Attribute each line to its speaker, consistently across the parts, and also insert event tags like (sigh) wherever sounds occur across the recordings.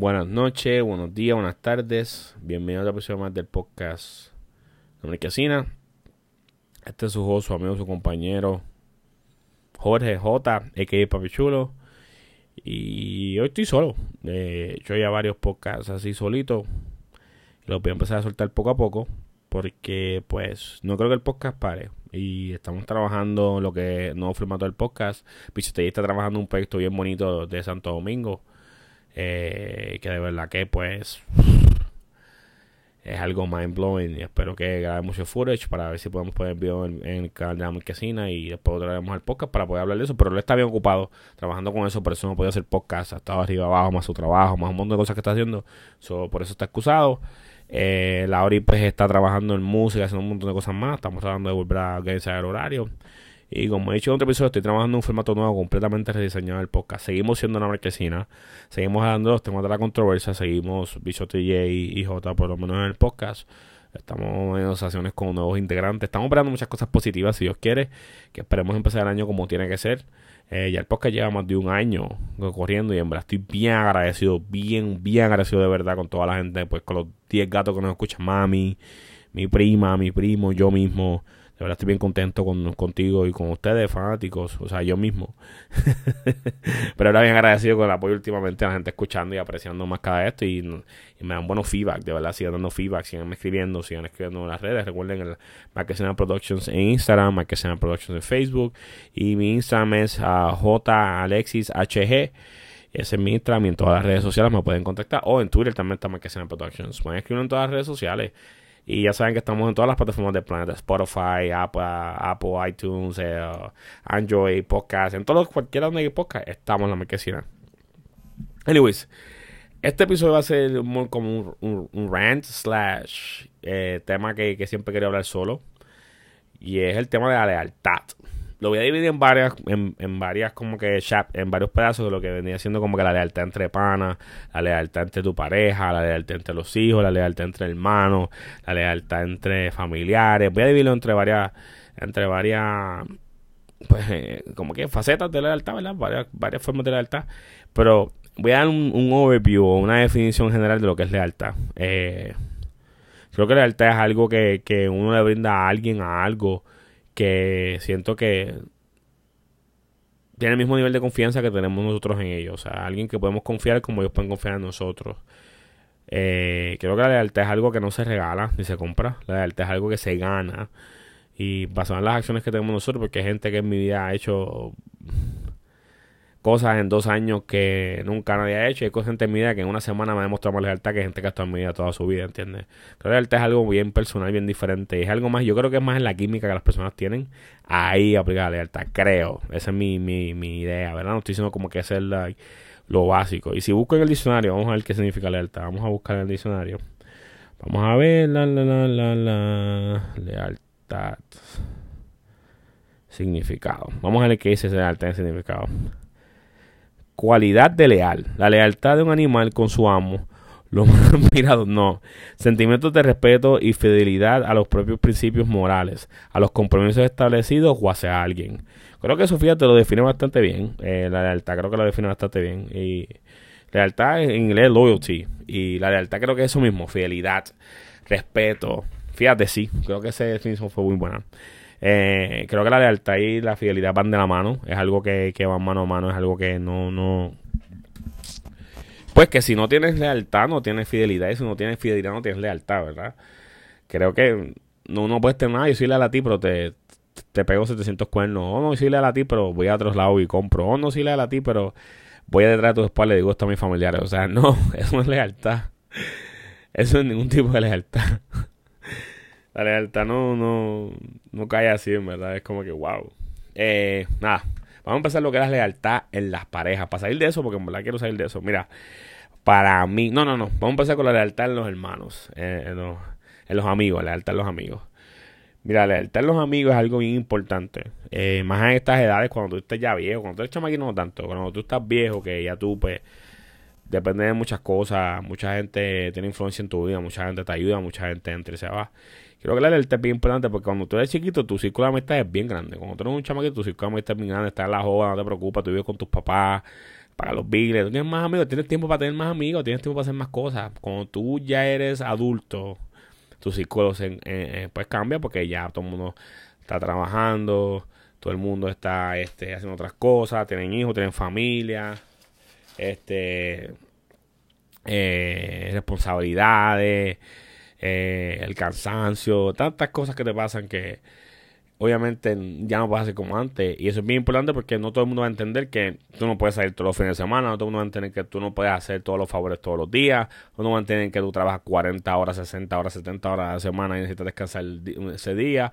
Speaker 1: Buenas noches, buenos días, buenas tardes. Bienvenidos a otra episodio más del podcast de Casina. Este es su host, su amigo, su compañero Jorge J, a.k.a. Papi Chulo. Y hoy estoy solo. Eh, yo ya varios podcasts así solito. Los voy a empezar a soltar poco a poco. Porque pues no creo que el podcast pare. Y estamos trabajando lo que nuevo formato del podcast. Pichotey está trabajando un proyecto bien bonito de Santo Domingo. Eh, que de verdad que pues es algo mind blowing espero que grabe mucho footage para ver si podemos poner video en, el canal de la marquesina y después traeremos al podcast para poder hablar de eso, pero él está bien ocupado trabajando con eso, por eso no puede hacer podcast, ha estado arriba abajo, más su trabajo, más un montón de cosas que está haciendo, por eso está excusado. Eh, Lauri pues está trabajando en música, haciendo un montón de cosas más, estamos tratando de volver a organizar el horario. Y como he dicho en otro episodio, estoy trabajando en un formato nuevo, completamente rediseñado del podcast. Seguimos siendo una marquesina, seguimos dando los temas de la controversia, seguimos Bichote J y J, por lo menos en el podcast. Estamos en negociaciones con nuevos integrantes. Estamos operando muchas cosas positivas, si Dios quiere, que esperemos empezar el año como tiene que ser. Eh, ya el podcast lleva más de un año corriendo y en verdad estoy bien agradecido, bien, bien agradecido de verdad con toda la gente, pues con los 10 gatos que nos escuchan, mami, mi prima, mi primo, yo mismo. De verdad estoy bien contento con, contigo y con ustedes, fanáticos, o sea, yo mismo. (laughs) Pero ahora bien agradecido con el apoyo últimamente, la gente escuchando y apreciando más cada esto y, me dan buenos feedback, de verdad, sigan dando feedback, sigan escribiendo, sigan escribiendo en las redes. Recuerden el Marquesina Productions en Instagram, Marquesina Productions en Facebook y mi Instagram es uh, J Alexis HG. Ese es mi Instagram y en todas las redes sociales me pueden contactar. O en Twitter también está Marquesina Productions. Pueden escribir en todas las redes sociales. Y ya saben que estamos en todas las plataformas del planeta: Spotify, Apple, Apple iTunes, eh, Android, Podcast. En todos, cualquiera donde hay podcast, estamos en la marquesina. Anyways, este episodio va a ser como un, rant slash eh, tema que, que siempre quería hablar solo. Y es el tema de la lealtad lo voy a dividir en varias, en, en varias como que en varios pedazos de lo que venía siendo como que la lealtad entre panas, la lealtad entre tu pareja, la lealtad entre los hijos, la lealtad entre hermanos, la lealtad entre familiares. Voy a dividirlo entre varias, entre varias, pues, eh, como que facetas de la lealtad, ¿verdad? Varias, varias formas de lealtad. Pero voy a dar un, un overview o una definición general de lo que es lealtad. Eh, creo que lealtad es algo que, que uno le brinda a alguien, a algo que siento que tiene el mismo nivel de confianza que tenemos nosotros en ellos. O sea, alguien que podemos confiar como ellos pueden confiar en nosotros. Eh, creo que la lealtad es algo que no se regala ni se compra. La lealtad es algo que se gana. Y basado en las acciones que tenemos nosotros, porque hay gente que en mi vida ha hecho cosas en dos años que nunca nadie ha hecho. Y hay cosas en mi vida que en una semana me ha demostrado más lealtad que gente que ha estado en mi vida toda su vida, ¿entiendes? Creo que lealtad es algo bien personal, bien diferente. Es algo más, yo creo que es más en la química que las personas tienen. Ahí aplicar la lealtad, creo. Esa es mi, mi, mi idea, ¿verdad? No estoy diciendo como que es lo básico. Y si busco en el diccionario, vamos a ver qué significa lealtad. Vamos a buscar en el diccionario. Vamos a ver la, la, la, la, la lealtad. Significado. Vamos a ver qué dice lealtad en significado cualidad de leal, la lealtad de un animal con su amo, lo (laughs) más no, sentimientos de respeto y fidelidad a los propios principios morales, a los compromisos establecidos o hacia alguien. Creo que eso, fíjate, lo define bastante bien, eh, la lealtad creo que lo define bastante bien, y lealtad en inglés loyalty, y la lealtad creo que es eso mismo, fidelidad, respeto, fíjate, sí, creo que esa definición fue muy buena. Eh, creo que la lealtad y la fidelidad van de la mano. Es algo que, que van mano a mano. Es algo que no, no. Pues que si no tienes lealtad, no tienes fidelidad. Y si no tienes fidelidad, no tienes lealtad, ¿verdad? Creo que no, no puedes tener nada. Yo soy leal a ti, pero te, te pego 700 cuernos. O no soy leal a ti, pero voy a otros lados y compro. O no soy leal a ti, pero voy a detrás de tu espalda y digo esto a mis familiares. O sea, (laughs) no, eso no es lealtad. Eso es ningún tipo de lealtad la lealtad no, no, no cae así, en verdad. Es como que, wow. Eh, nada, vamos a empezar lo que es la lealtad en las parejas. Para salir de eso, porque en verdad quiero salir de eso. Mira, para mí, no, no, no. Vamos a empezar con la lealtad en los hermanos, eh, en, los, en, los, amigos, la lealtad en los amigos. Mira, la lealtad en los amigos es algo bien importante. Eh, más en estas edades, cuando tú estés ya viejo, cuando tú eres chamaquito no tanto, cuando tú estás viejo, que ya tú, pues, depende de muchas cosas, mucha gente tiene influencia en tu vida, mucha gente te ayuda, mucha gente entra y se va. Que la lealtad es bien importante porque cuando tú eres chiquito, tu círculo de amistad es bien grande. Cuando tú eres un chamaquito, tu círculo de amistad es bien grande. Estás en la joda, no te preocupas, tú vives con tus papás. pagar los billes, tú tienes más amigos, tienes tiempo para tener más amigos, tienes tiempo para hacer más cosas. Cuando tú ya eres adulto, tu círculo pues cambia porque ya todo el mundo está trabajando, todo el mundo está este, haciendo otras cosas, tienen hijos, tienen familia, este, eh, responsabilidades, eh, el cansancio, tantas cosas que te pasan que obviamente ya no puedes hacer como antes. Y eso es bien importante porque no todo el mundo va a entender que tú no puedes salir todos los fines de semana, no todo el mundo va a entender que tú no puedes hacer todos los favores todos los días, no va a entender que tú trabajas 40 horas, 60 horas, 70 horas a la semana y necesitas descansar ese día.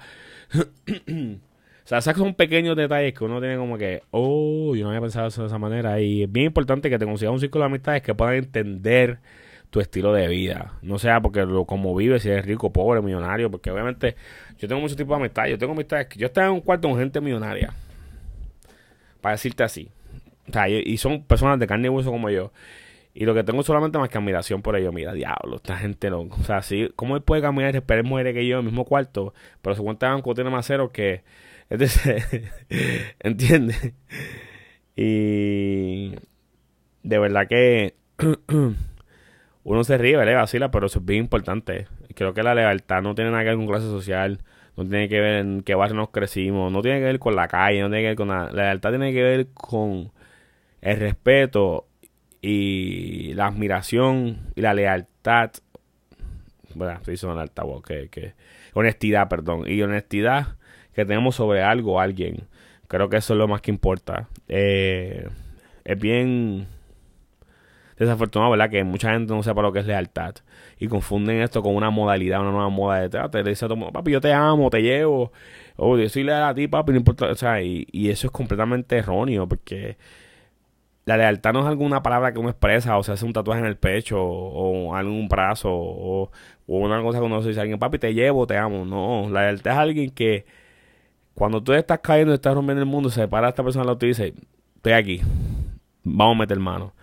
Speaker 1: (clears throat) O sea, esos son pequeños detalles que uno tiene como que, oh, yo no había pensado eso de esa manera. Y es bien importante que te consigas un círculo de amistades que puedan entender tu estilo de vida. No sea porque lo como vives, si eres rico, pobre, millonario. Porque obviamente yo tengo muchos tipos de amistades. Yo tengo amistades yo estaba en un cuarto con gente millonaria. Para decirte así. O sea, y son personas de carne y hueso como yo. Y lo que tengo solamente más que admiración por ellos. Mira, diablo, esta gente no. O sea, sí, ¿cómo él puede caminar y esperar mujeres que yo en el mismo cuarto? Pero se cuenta banco tiene más cero que (laughs) entonces, (laughs) ¿entiendes? Y de verdad que (clears throat) uno se ríe, ¿verdad? Vacila, pero eso es bien importante. Creo que la lealtad no tiene nada que ver con clase social, no tiene que ver en qué barrio nos crecimos, no tiene que ver con la calle, no tiene que ver con. La lealtad tiene que ver con el respeto y la admiración y la lealtad. Bueno, estoy diciendo lealtad, que, que, honestidad, perdón. Y honestidad que tenemos sobre algo o alguien. Creo que eso es lo más que importa. Eh, es bien desafortunado, ¿verdad? Que mucha gente no sepa lo que es lealtad. Y confunden esto con una modalidad, una nueva moda de trato. Le dice a todo papi, yo te amo, te llevo. O yo soy leal a ti, papi, no importa. O sea, y, eso es completamente erróneo porque la lealtad no es alguna palabra que uno expresa o se hace un tatuaje en el pecho o, algún brazo o, una cosa que uno dice a alguien, papi, te llevo, te amo. No, la lealtad es alguien que cuando tú estás cayendo estás rompiendo el mundo, se para esta persona y dice, estoy aquí, vamos a meter mano.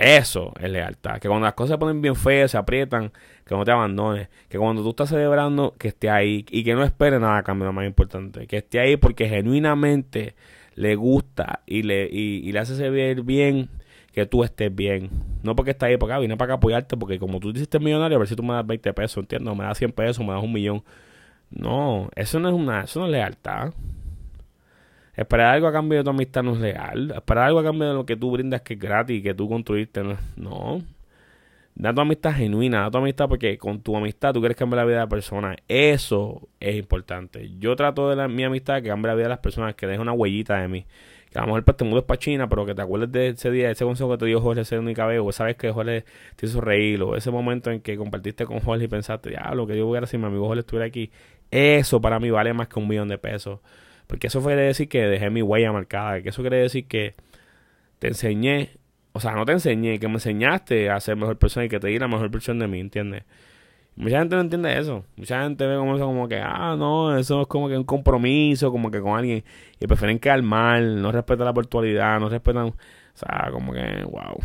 Speaker 1: Eso es lealtad. Que cuando las cosas se ponen bien feas, se aprietan, que no te abandones. Que cuando tú estás celebrando, que esté ahí. Y que no espere nada a cambio, lo más importante. Que esté ahí porque genuinamente le gusta y le, y, le hace servir bien que tú estés bien. No porque está ahí para acá, vine para acá apoyarte porque como tú dices millonario, a ver si tú me das 20 pesos, ¿entiendes? me das 100 pesos, me das un millón. No, eso no es una, eso no es lealtad. Esperar algo a cambio de tu amistad no es leal. Esperar algo a cambio de lo que tú brindas que es gratis que tú construiste no. no. Da tu amistad genuina, da tu amistad porque con tu amistad tú quieres cambiar la vida de la persona. Eso es importante. Yo trato de la, mi amistad que cambie la vida de las personas, que deje una huellita de mí. Que a lo mejor pues, te mudes para China, pero que te acuerdes de ese día, ese consejo que te dio Jorge ese único o sabes que Jorge te hizo reír, o ese momento en que compartiste con Jorge y pensaste, ya, lo que yo voy a hacer si mi amigo Jorge estuviera aquí, eso para mí vale más que un millón de pesos. Porque eso quiere decir que dejé mi huella marcada. Que eso quiere decir que te enseñé. O sea, no te enseñé, que me enseñaste a ser mejor persona y que te di la mejor versión de mí, ¿entiendes? Mucha gente no entiende eso. Mucha gente ve como eso como que, ah, no, eso es como que un compromiso, como que con alguien. Y prefieren quedar mal, no respetan la virtualidad, no respetan. O sea, como que, wow.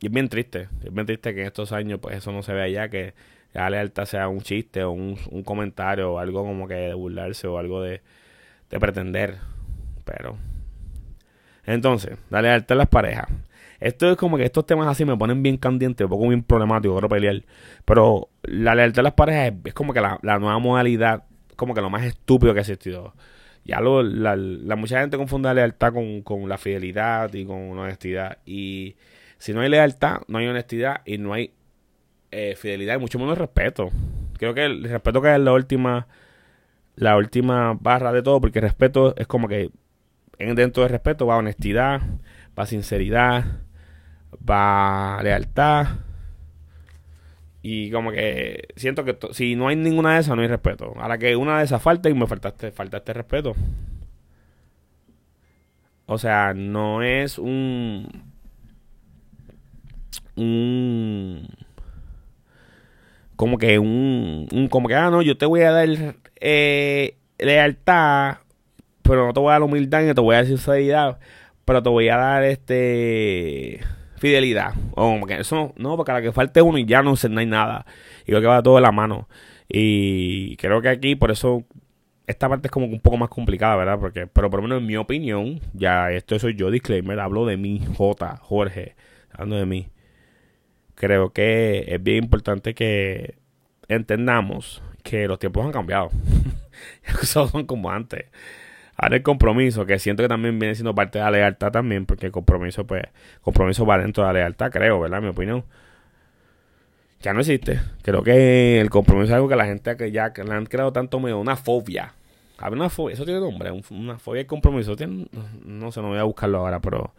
Speaker 1: Y es bien triste. Es bien triste que en estos años, pues eso no se ve allá, que la lealtad sea un chiste o un, comentario o algo como que de burlarse o algo de, pretender. Pero. Entonces, la lealtad a las parejas. Esto es como que estos temas así me ponen bien candentes, un poco bien problemático, quiero pelear. Pero la lealtad a las parejas es, como que la, nueva modalidad, como que lo más estúpido que ha existido. Ya lo, la, la, mucha gente confunde la lealtad con, con la fidelidad y con la honestidad. Y si no hay lealtad, no hay honestidad y no hay eh, fidelidad y mucho menos respeto. Creo que el respeto que es la última, la última barra de todo, porque respeto es como que dentro del respeto va honestidad, va sinceridad, va lealtad. Y como que siento que si no hay ninguna de esas, no hay respeto. Ahora que una de esas falta y me faltaste, faltaste respeto. O sea, no es un. Un como que un, un, como que, ah, no, yo te voy a dar eh, lealtad, pero no te voy a dar humildad ni te voy a dar sinceridad, pero te voy a dar este fidelidad. O como que eso no, porque a la que falte uno y ya no, no hay nada. Y creo que va todo de la mano. Y creo que aquí, por eso esta parte es como un poco más complicada, ¿verdad? Porque, pero por lo menos en mi opinión, ya esto soy yo, disclaimer, hablo de mí, J, Jorge, hablando de mí. Creo que es bien importante que entendamos que los tiempos han cambiado. (laughs) son como antes. Ahora el compromiso, que siento que también viene siendo parte de la lealtad también, porque el compromiso, pues, compromiso va dentro de la lealtad, creo, ¿verdad? Mi opinión. Ya no existe. Creo que el compromiso es algo que la gente que ya que le han creado tanto miedo, una fobia. Había una fobia, eso tiene nombre, una fobia del compromiso. no sé, no voy a buscarlo ahora, pero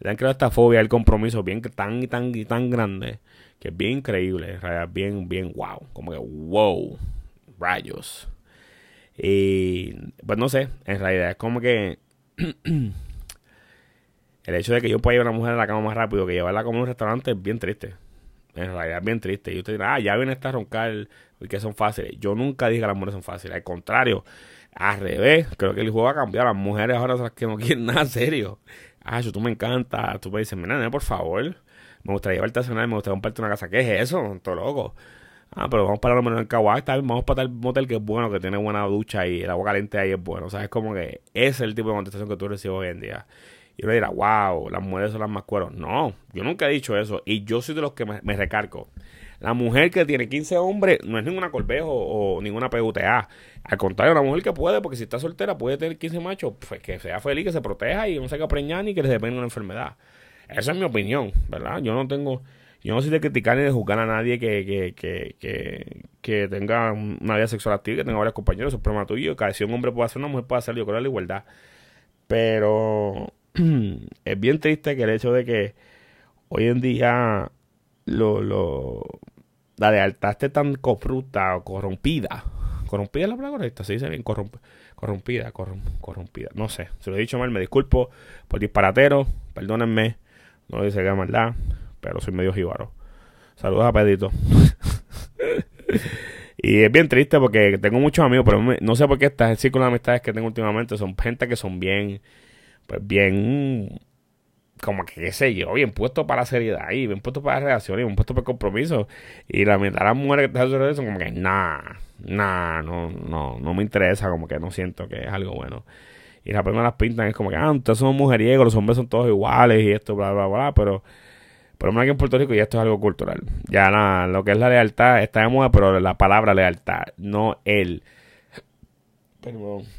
Speaker 1: le han creado esta fobia del compromiso bien tan y tan y tan grande que es bien increíble, bien, bien wow, como que wow, rayos. Y pues no sé, en realidad es como que (clears throat) el hecho de que yo pueda llevar a una mujer a la cama más rápido que llevarla como un restaurante es bien triste. En realidad es bien triste. Y usted dirá, ah, ya viene esta roncar y que son fáciles. Yo nunca dije que las mujeres son fáciles. Al contrario, al revés, creo que el juego va a cambiar. Las mujeres ahora son las que no (laughs) quieren nada serio. Ah, eso tú me encanta. Tú me dices, mira, por favor. Me gustaría llevarte a cenar, me gustaría comprarte una casa. ¿Qué es eso? Todo loco. Ah, pero vamos para lo menos en Kawai, está bien, vamos para tal motel que es bueno, que tiene buena ducha y el agua caliente ahí es bueno. O sea, es como que ese es el tipo de contestación que tú recibes hoy en día. Y uno dirá, wow, las mujeres son las más cueros. No, yo nunca he dicho eso. Y yo soy de los que me, recargo. La mujer que tiene 15 hombres no es ninguna corbejo o ninguna PUTA. Al contrario, una mujer que puede, porque si está soltera puede tener 15 machos, pues que sea feliz, que se proteja y no se haga preñar ni que les dependa una enfermedad. Esa es mi opinión, ¿verdad? Yo no tengo, yo no soy de criticar ni de juzgar a nadie que, que, que, que, que tenga una vida sexual activa, que tenga varios compañeros, eso es problema tuyo. Cada si un hombre puede hacer, una mujer puede hacer, yo creo la igualdad. Pero (clears throat) es bien triste que el hecho de que hoy en día lo, lo, la lealtad esté tan corrupta o corrompida. ¿Corrompida la palabra correcta? Se dice bien corrompida, corrompida. No sé, se lo he dicho mal, me disculpo por disparatero, perdónenme, no lo dice que maldad, pero soy medio jíbaro. Saludos a Pedito. (laughs) y es bien triste porque tengo muchos amigos, pero no sé por qué estas círculo de amistades que tengo últimamente son gente que son bien pues bien, como que qué sé yo, bien puesto para la seriedad y bien puesto para la relación y bien puesto para el compromiso. Y la mitad de las mujeres que están eso son como que, nah, nah, no, no, no me interesa, como que no siento que es algo bueno. Y la primera las pintan es como que, ah, ustedes son mujeriegos, los hombres son todos iguales y esto, bla, bla, bla, pero por lo menos aquí en Puerto Rico ya esto es algo cultural. Ya nada, lo que es la lealtad está de moda, pero la palabra lealtad, no el,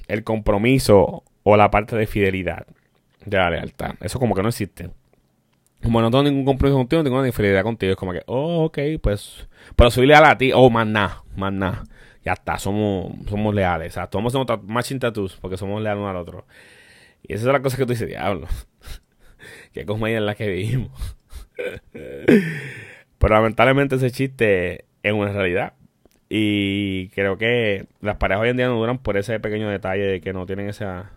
Speaker 1: el compromiso o la parte de fidelidad de la lealtad. Eso como que no existe. Como no tengo ningún compromiso contigo, no tengo ninguna fidelidad contigo. Es como que, oh, ok, pues. Pero soy leal a ti. Oh, más nada, más nada. Ya está, somos, somos leales. O sea, todos somos matching tattoos porque somos leales uno al otro. Y esa es la cosa que tú dices, diablo. (laughs) Qué comedia en la que vivimos. (laughs) Pero lamentablemente ese chiste es una realidad. Y creo que las parejas hoy en día no duran por ese pequeño detalle de que no tienen esa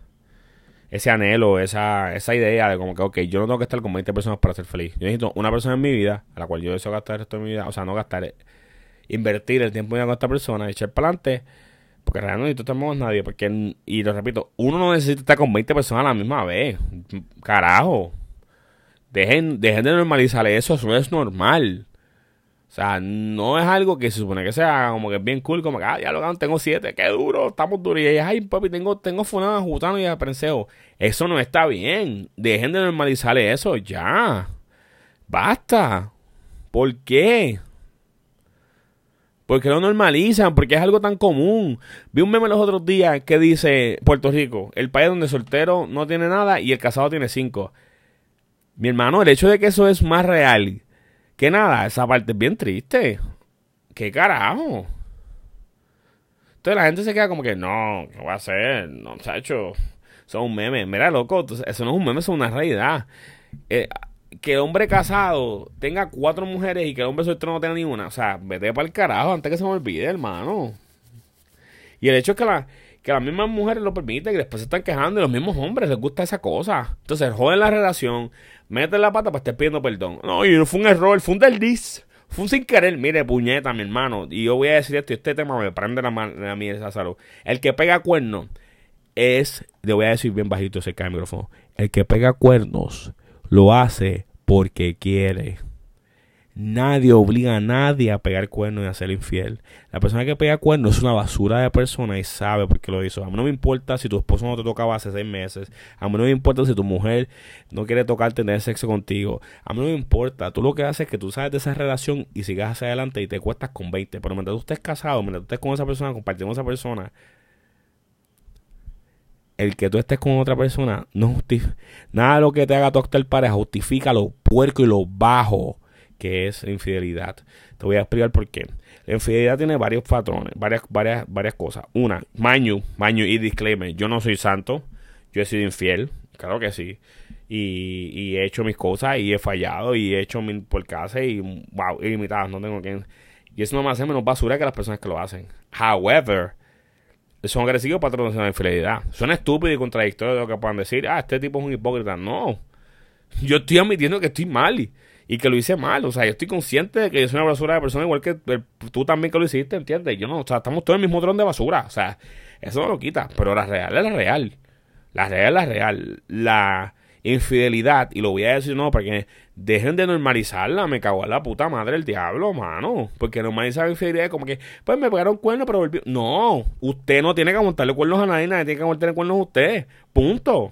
Speaker 1: ese anhelo, esa, esa idea de como que, ok, yo no tengo que estar con 20 personas para ser feliz. Yo necesito una persona en mi vida, a la cual yo deseo gastar el resto de mi vida, o sea, no gastar, eh, invertir el tiempo con esta persona, echar para adelante, porque realmente no necesito estar nadie, porque, y lo repito, uno no necesita estar con 20 personas a la misma vez. Carajo. Dejen, dejen de normalizar eso, eso es normal. O sea, no es algo que se supone que sea como que es bien cool, como que, ah, ya lo tengo siete, qué duro, estamos duros. Y ay, papi, tengo, tengo funado, jutano y aprenseo. Eso no está bien. Dejen de normalizar eso ya. Basta. ¿Por qué? ¿Por qué lo normalizan? Porque es algo tan común. Vi un meme los otros días que dice Puerto Rico, el país donde el soltero no tiene nada y el casado tiene cinco. Mi hermano, el hecho de que eso es más real que nada, esa parte es bien triste. ¿Qué carajo? Entonces la gente se queda como que, no, ¿qué voy a hacer? No, hecho son un meme. Mira, loco, eso no es un meme, eso es una realidad. Eh, que el hombre casado tenga cuatro mujeres y que el hombre soltero no tenga ni una. O sea, vete para el carajo antes que se me olvide, hermano. Y el hecho es que la, que las mismas mujeres lo permiten y después se están quejando y los mismos hombres les gusta esa cosa. Entonces joden la relación, meten la pata para estar pidiendo perdón. No, y no fue un error, fue un desliz. Fue un sin querer, mire, puñeta, mi hermano. Y yo voy a decir esto, y este tema me prende la mano a mí esa salud. El que pega cuernos es, le voy a decir bien bajito del micrófono, el que pega cuernos lo hace porque quiere. Nadie obliga a nadie a pegar cuernos y a ser infiel. La persona que pega cuernos es una basura de persona y sabe por qué lo hizo. A mí no me importa si tu esposo no te tocaba hace seis meses. A mí no me importa si tu mujer no quiere tocar tener sexo contigo. A mí no me importa. Tú lo que haces es que tú sabes de esa relación y sigas hacia adelante y te cuestas con 20. Pero mientras tú estés casado, mientras tú estés con esa persona, compartiendo esa persona, el que tú estés con otra persona no justifica. Nada de lo que te haga tu actual pareja justifica lo puerco y lo bajo que es la infidelidad. Te voy a explicar por qué. La infidelidad tiene varios patrones, varias, varias, varias cosas. Una, maño, maño y disclaimer. Yo no soy santo, yo he sido infiel, claro que sí. Y, he hecho mis cosas y he fallado y he hecho mi por casa y wow, ilimitadas, no tengo quien. Y eso no me hace menos basura que las personas que lo hacen. However, son agresivos patrones de la infidelidad. Suena estúpido y contradictorio de lo que puedan decir. Ah, este tipo es un hipócrita. No. Yo estoy admitiendo que estoy mal y que lo hice mal. O sea, yo estoy consciente de que yo soy una basura de persona igual que tú también que lo hiciste, ¿entiendes? Yo no, o sea, estamos todos en el mismo tron de basura. O sea, eso no lo quita. Pero la real es la real. La real es la real. La infidelidad, y lo voy a decir no, porque dejen de normalizarla, me cago en la puta madre el diablo, mano. Porque normalizar la infidelidad es como que, pues me pegaron cuernos, pero volvió. No, usted no tiene que montarle cuernos a nadie, nadie tiene que montarle cuernos a usted. Punto.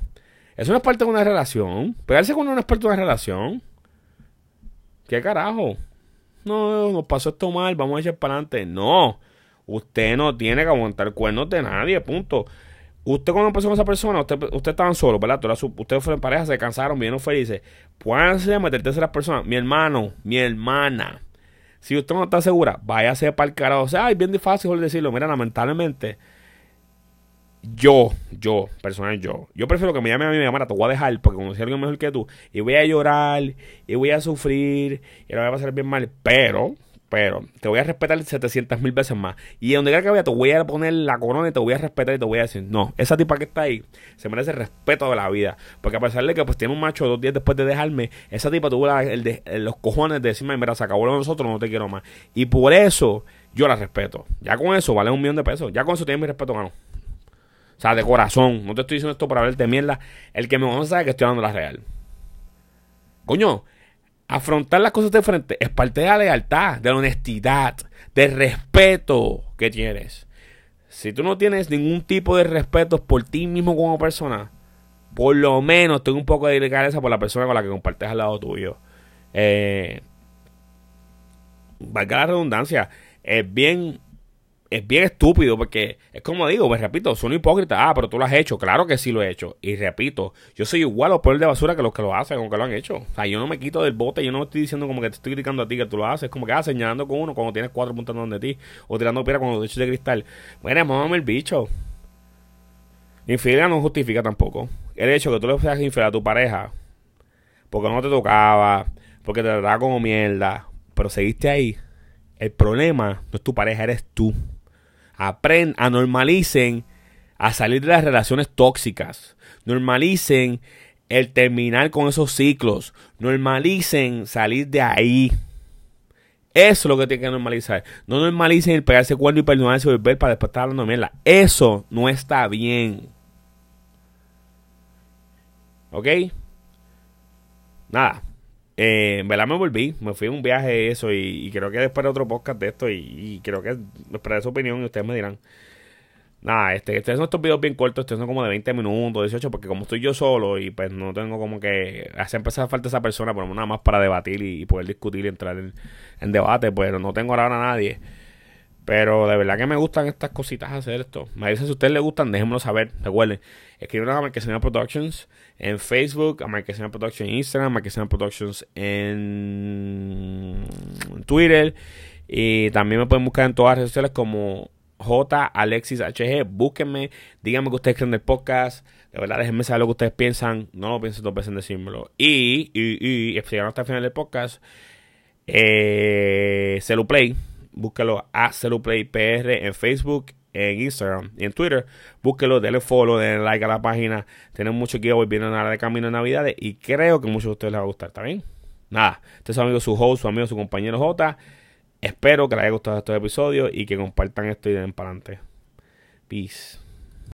Speaker 1: Eso no es parte de una relación. Pegarse con no es parte de una relación. ¿Qué carajo? No, nos pasó esto mal, vamos a echar para adelante. No, usted no tiene que aguantar cuernos de nadie, punto. Usted cuando empezó con esa persona, usted, usted estaban solo, ¿verdad? Ustedes fueron pareja, se cansaron, vinieron felices. Pueden meter terceras personas. Mi hermano, mi hermana. Si usted no está segura, váyase para el carajo. O sea, es bien fácil decirlo. Mira, lamentablemente, yo, yo, personal yo, yo prefiero que me llame a mi mamá, te voy a dejar porque conocí a alguien mejor que tú y voy a llorar y voy a sufrir y lo voy a pasar bien mal, pero, pero, te voy a respetar 700 mil veces más. Y donde quiera que vaya, te voy a poner la corona y te voy a respetar y te voy a decir, no, esa tipa que está ahí se merece el respeto de la vida. Porque a pesar de que pues tiene un macho dos días después de dejarme, esa tipa tuvo los cojones de decirme, mira, se acabó lo de nosotros, no te quiero más. Y por eso yo la respeto. Ya con eso vale un millón de pesos. Ya con eso tiene mi respeto, gano. Sea, de corazón. No te estoy diciendo esto para verte mierda. El que me conoce sabe que estoy hablando la real. Coño, afrontar las cosas de frente es parte de la lealtad, de la honestidad, del respeto que tienes. Si tú no tienes ningún tipo de respeto por ti mismo como persona, por lo menos tengo un poco de delicadeza por la persona con la que compartes al lado tuyo. Eh, valga la redundancia, es bien es bien estúpido porque es como digo, me repito, son hipócritas. Ah, pero tú lo has hecho. Claro que sí lo he hecho. Y repito, yo soy igual o peor de basura que los que lo hacen, aunque lo han hecho. O sea, yo no me quito del bote, yo no estoy diciendo como que te estoy criticando a ti que tú lo haces. como que ah, señalando con uno cuando tienes cuatro puntos donde ti. O tirando piedra con los hechos de cristal. Bueno, mámame el bicho. Infidelidad no justifica tampoco. El hecho que tú le seas infiel a tu pareja porque no te tocaba, porque te trataba como mierda, pero seguiste ahí. El problema no es tu pareja, eres tú aprendan, a normalicen a salir de las relaciones tóxicas. Normalicen el terminar con esos ciclos. Normalicen salir de ahí. Eso es lo que tienen que normalizar. No normalicen el pegarse cuerno y perdonarse y volver para después estar hablando mierda. Eso no está bien. ¿Ok? Nada. Eh, en verdad me volví, me fui a un viaje eso y, creo que después de otro podcast de esto y, creo que esperaré su opinión y ustedes me dirán. Nada, este, este son estos videos bien cortos, estos son como de 20 minutos, 18, porque como estoy yo solo y pues no tengo como que hace empezar falta esa persona, pero nada más para debatir y, poder discutir y entrar en, en, debate, pero no tengo ahora a nadie. Pero de verdad que me gustan estas cositas hacer esto. Me dicen si a ustedes les gustan, déjenmelo saber. Recuerden, escriben a Marquesina Productions en Facebook, a Marquesina Productions en Instagram, a Marquesina Productions en Twitter. Y también me pueden buscar en todas las redes sociales como J Alexis HG. Búsquenme, díganme que ustedes creen del podcast. De verdad, déjenme saber lo que ustedes piensan. No lo piensen dos veces en decírmelo. Y, y, y, llegaron hasta el final del podcast, eh, Celuplay búsquelo a PR en Facebook, en Instagram y en Twitter. Búsquelo, denle follow, denle like a la página. Tenemos mucho que hoy viene nada de camino de Navidades y creo que a muchos de ustedes les va a gustar, ¿está bien? Nada, este es su amigo, su host, su amigo, su compañero J. Espero que les haya gustado este episodio y que compartan esto y den para adelante. Peace.